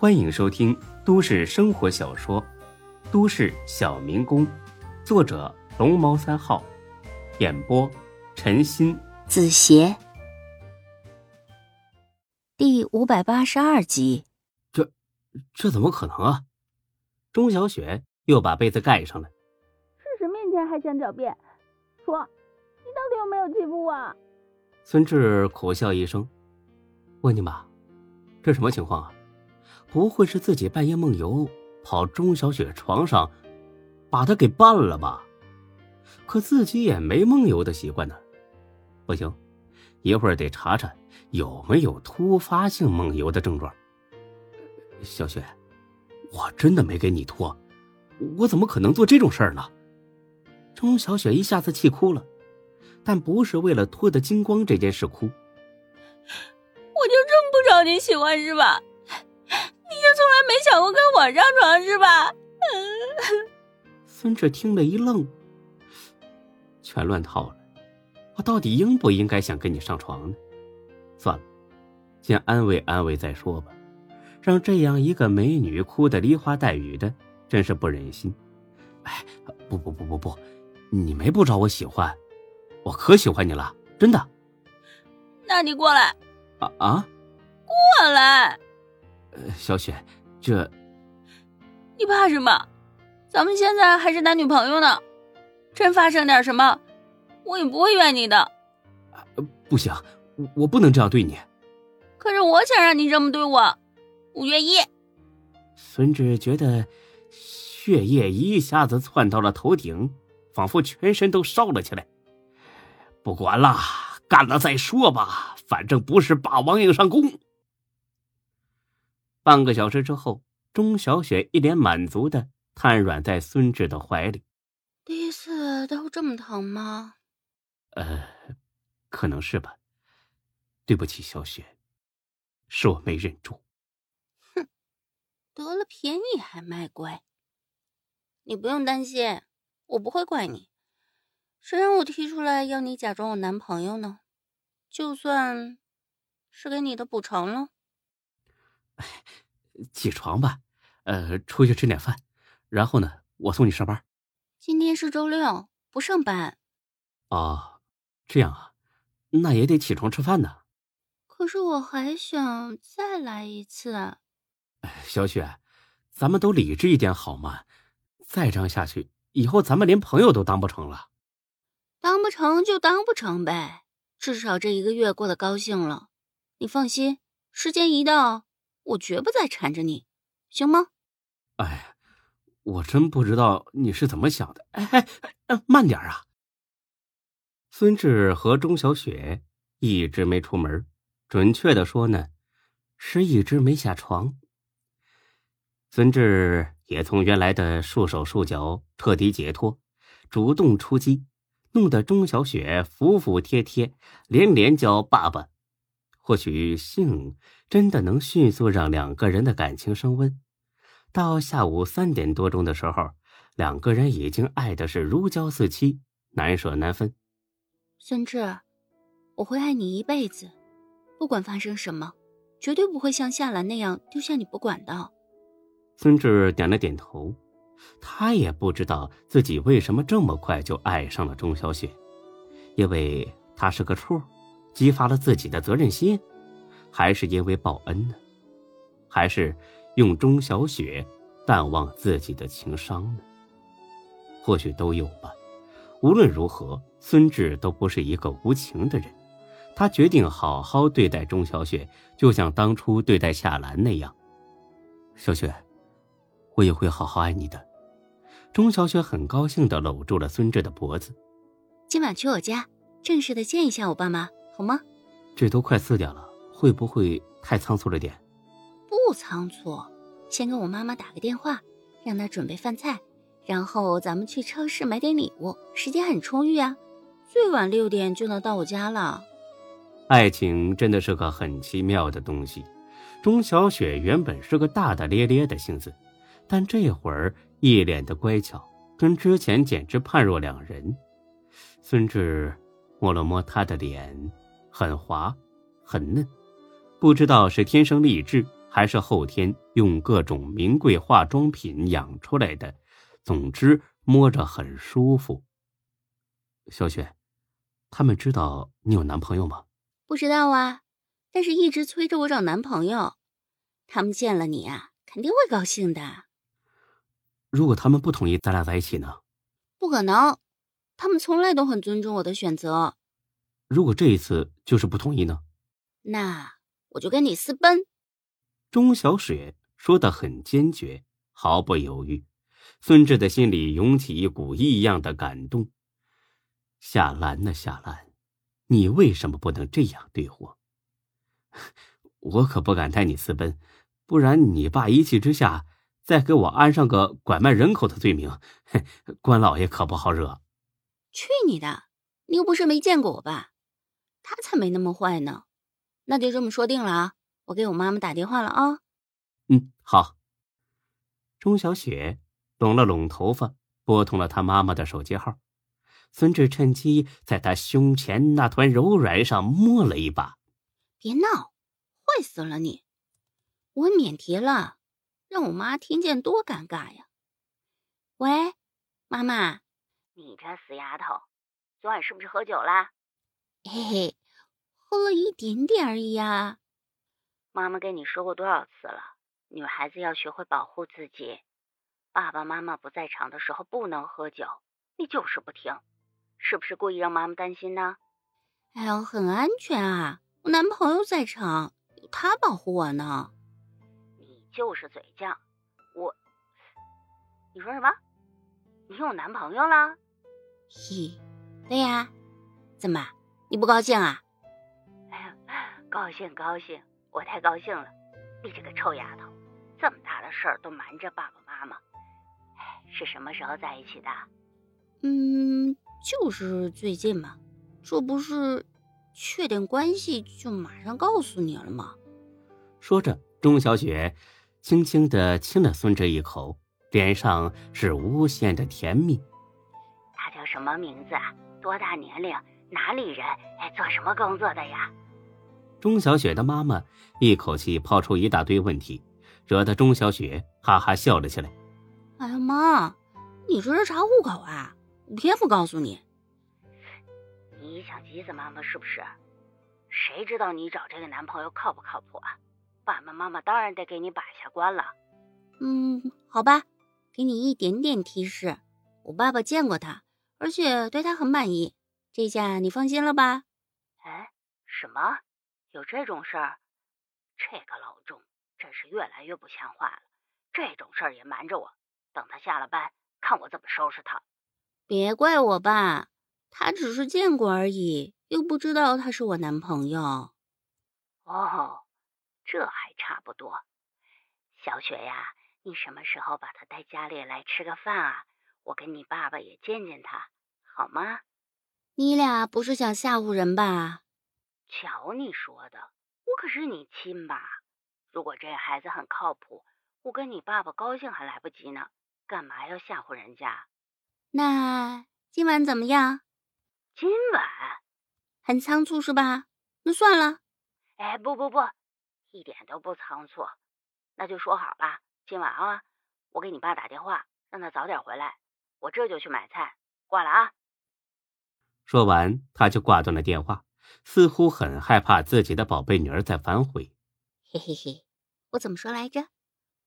欢迎收听都市生活小说《都市小民工》，作者龙猫三号，演播陈鑫、子邪，第五百八十二集。这这怎么可能啊！钟小雪又把被子盖上了。事实面前还想狡辩，说你到底有没有欺负我？孙志苦笑一声，问你妈，这什么情况啊？不会是自己半夜梦游，跑钟小雪床上，把她给办了吧？可自己也没梦游的习惯呢。不行，一会儿得查查有没有突发性梦游的症状。小雪，我真的没给你拖，我怎么可能做这种事儿呢？钟小雪一下子气哭了，但不是为了脱得精光这件事哭。我就这么不招你喜欢是吧？你就从来没想过跟我上床是吧？孙志听了一愣，全乱套了。我到底应不应该想跟你上床呢？算了，先安慰安慰再说吧。让这样一个美女哭得梨花带雨的，真是不忍心。哎，不不不不不，你没不招我喜欢，我可喜欢你了，真的。那你过来。啊啊！过来。小雪，这，你怕什么？咱们现在还是男女朋友呢，真发生点什么，我也不会怨你的。不行，我不能这样对你。可是我想让你这么对我，我愿意。孙志觉得血液一下子窜到了头顶，仿佛全身都烧了起来。不管了，干了再说吧，反正不是霸王硬上弓。半个小时之后，钟小雪一脸满足的瘫软在孙志的怀里。第一次都这么疼吗？呃，可能是吧。对不起，小雪，是我没忍住。哼，得了便宜还卖乖。你不用担心，我不会怪你。谁让我提出来要你假装我男朋友呢？就算是给你的补偿了。起床吧，呃，出去吃点饭，然后呢，我送你上班。今天是周六，不上班。哦，这样啊，那也得起床吃饭呢。可是我还想再来一次。小雪，咱们都理智一点好吗？再这样下去，以后咱们连朋友都当不成了。当不成就当不成呗，至少这一个月过得高兴了。你放心，时间一到。我绝不再缠着你，行吗？哎，我真不知道你是怎么想的。哎哎，慢点啊！孙志和钟小雪一直没出门，准确的说呢，是一直没下床。孙志也从原来的束手束脚彻底解脱，主动出击，弄得钟小雪服服帖帖，连连叫爸爸。或许性真的能迅速让两个人的感情升温。到下午三点多钟的时候，两个人已经爱的是如胶似漆，难舍难分。孙志，我会爱你一辈子，不管发生什么，绝对不会像夏兰那样丢下你不管的。孙志点了点头，他也不知道自己为什么这么快就爱上了钟小雪，因为他是个处。激发了自己的责任心，还是因为报恩呢？还是用钟小雪淡忘自己的情伤呢？或许都有吧。无论如何，孙志都不是一个无情的人。他决定好好对待钟小雪，就像当初对待夏兰那样。小雪，我也会好好爱你的。钟小雪很高兴的搂住了孙志的脖子。今晚去我家，正式的见一下我爸妈。好吗？这都快四点了，会不会太仓促了点？不仓促，先跟我妈妈打个电话，让她准备饭菜，然后咱们去超市买点礼物，时间很充裕啊，最晚六点就能到我家了。爱情真的是个很奇妙的东西。钟小雪原本是个大大咧咧的性子，但这会儿一脸的乖巧，跟之前简直判若两人。孙志摸了摸她的脸。很滑，很嫩，不知道是天生丽质，还是后天用各种名贵化妆品养出来的，总之摸着很舒服。小雪，他们知道你有男朋友吗？不知道啊，但是一直催着我找男朋友。他们见了你啊，肯定会高兴的。如果他们不同意咱俩在一起呢？不可能，他们从来都很尊重我的选择。如果这一次就是不同意呢？那我就跟你私奔。钟小雪说的很坚决，毫不犹豫。孙志的心里涌起一股异样的感动。夏兰呐，夏兰，你为什么不能这样对我？我可不敢带你私奔，不然你爸一气之下再给我安上个拐卖人口的罪名，关老爷可不好惹。去你的！你又不是没见过我爸，他才没那么坏呢。那就这么说定了啊！我给我妈妈打电话了啊。嗯，好。钟小雪拢了拢头发，拨通了她妈妈的手机号。孙志趁机在她胸前那团柔软上摸了一把。别闹，坏死了你！我免提了，让我妈听见多尴尬呀。喂，妈妈，你这死丫头，昨晚是不是喝酒了？嘿嘿，喝了一点点而已呀。妈妈跟你说过多少次了，女孩子要学会保护自己。爸爸妈妈不在场的时候不能喝酒，你就是不听。是不是故意让妈妈担心呢？哎呦，很安全啊！我男朋友在场，有他保护我呢。你就是嘴犟！我，你说什么？你有男朋友了？嘿，对呀。怎么，你不高兴啊？哎呀，高兴高兴，我太高兴了！你这个臭丫头，这么大的事儿都瞒着爸爸妈妈。哎，是什么时候在一起的？嗯。就是最近嘛，这不是确定关系就马上告诉你了吗？说着，钟小雪轻轻的亲了孙哲一口，脸上是无限的甜蜜。他叫什么名字啊？多大年龄？哪里人？哎，做什么工作的呀？钟小雪的妈妈一口气抛出一大堆问题，惹得钟小雪哈哈笑了起来。哎呀妈，你这是查户口啊？我偏不告诉你，你想急死妈妈是不是？谁知道你找这个男朋友靠不靠谱啊？爸爸妈妈当然得给你把一下关了。嗯，好吧，给你一点点提示。我爸爸见过他，而且对他很满意，这下你放心了吧？哎，什么？有这种事儿？这个老钟真是越来越不像话了，这种事儿也瞒着我。等他下了班，看我怎么收拾他。别怪我爸，他只是见过而已，又不知道他是我男朋友。哦，这还差不多。小雪呀，你什么时候把他带家里来吃个饭啊？我跟你爸爸也见见他，好吗？你俩不是想吓唬人吧？瞧你说的，我可是你亲爸。如果这孩子很靠谱，我跟你爸爸高兴还来不及呢，干嘛要吓唬人家？那今晚怎么样？今晚很仓促是吧？那算了。哎，不不不，一点都不仓促。那就说好了，今晚啊，我给你爸打电话，让他早点回来，我这就去买菜。挂了啊。说完，他就挂断了电话，似乎很害怕自己的宝贝女儿再反悔。嘿嘿嘿，我怎么说来着？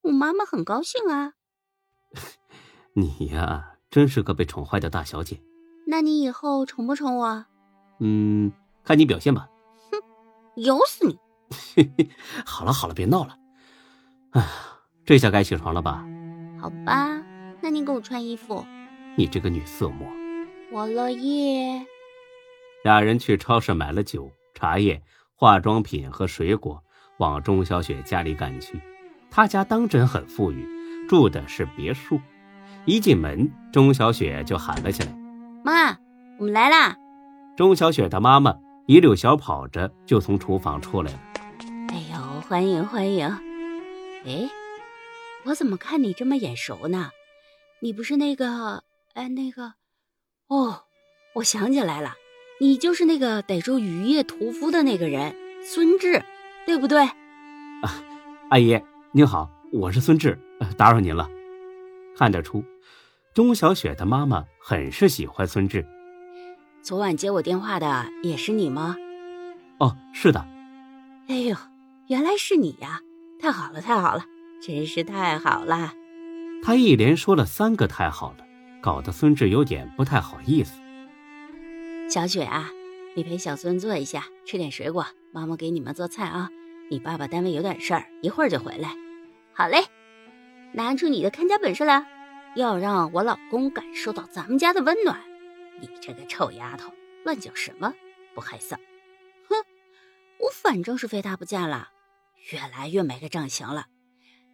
我妈妈很高兴啊。你呀。真是个被宠坏的大小姐。那你以后宠不宠我？嗯，看你表现吧。哼，咬死你！好了好了，别闹了。哎呀，这下该起床了吧？好吧，那你给我穿衣服。你这个女色魔！我乐意。俩人去超市买了酒、茶叶、化妆品和水果，往钟小雪家里赶去。她家当真很富裕，住的是别墅。一进门，钟小雪就喊了起来：“妈，我们来啦！”钟小雪的妈妈一溜小跑着就从厨房出来了。“哎呦，欢迎欢迎！哎，我怎么看你这么眼熟呢？你不是那个……哎，那个……哦，我想起来了，你就是那个逮住雨夜屠夫的那个人，孙志，对不对？”“啊，阿姨您好，我是孙志，打扰您了。看得出，钟小雪的妈妈很是喜欢孙志。昨晚接我电话的也是你吗？哦，是的。哎呦，原来是你呀！太好了，太好了，真是太好了。他一连说了三个太好了，搞得孙志有点不太好意思。小雪啊，你陪小孙坐一下，吃点水果，妈妈给你们做菜啊。你爸爸单位有点事儿，一会儿就回来。好嘞，拿出你的看家本事来，要让我老公感受到咱们家的温暖。你这个臭丫头，乱讲什么？不害臊！哼，我反正是非他不嫁了，越来越没个正形了。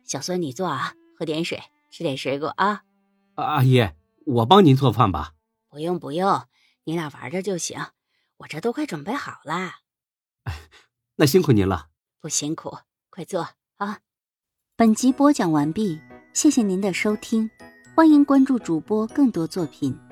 小孙，你坐啊，喝点水，吃点水果啊。阿姨，我帮您做饭吧。不用不用，你俩玩着就行，我这都快准备好了。那辛苦您了。不辛苦，快坐啊！本集播讲完毕，谢谢您的收听，欢迎关注主播更多作品。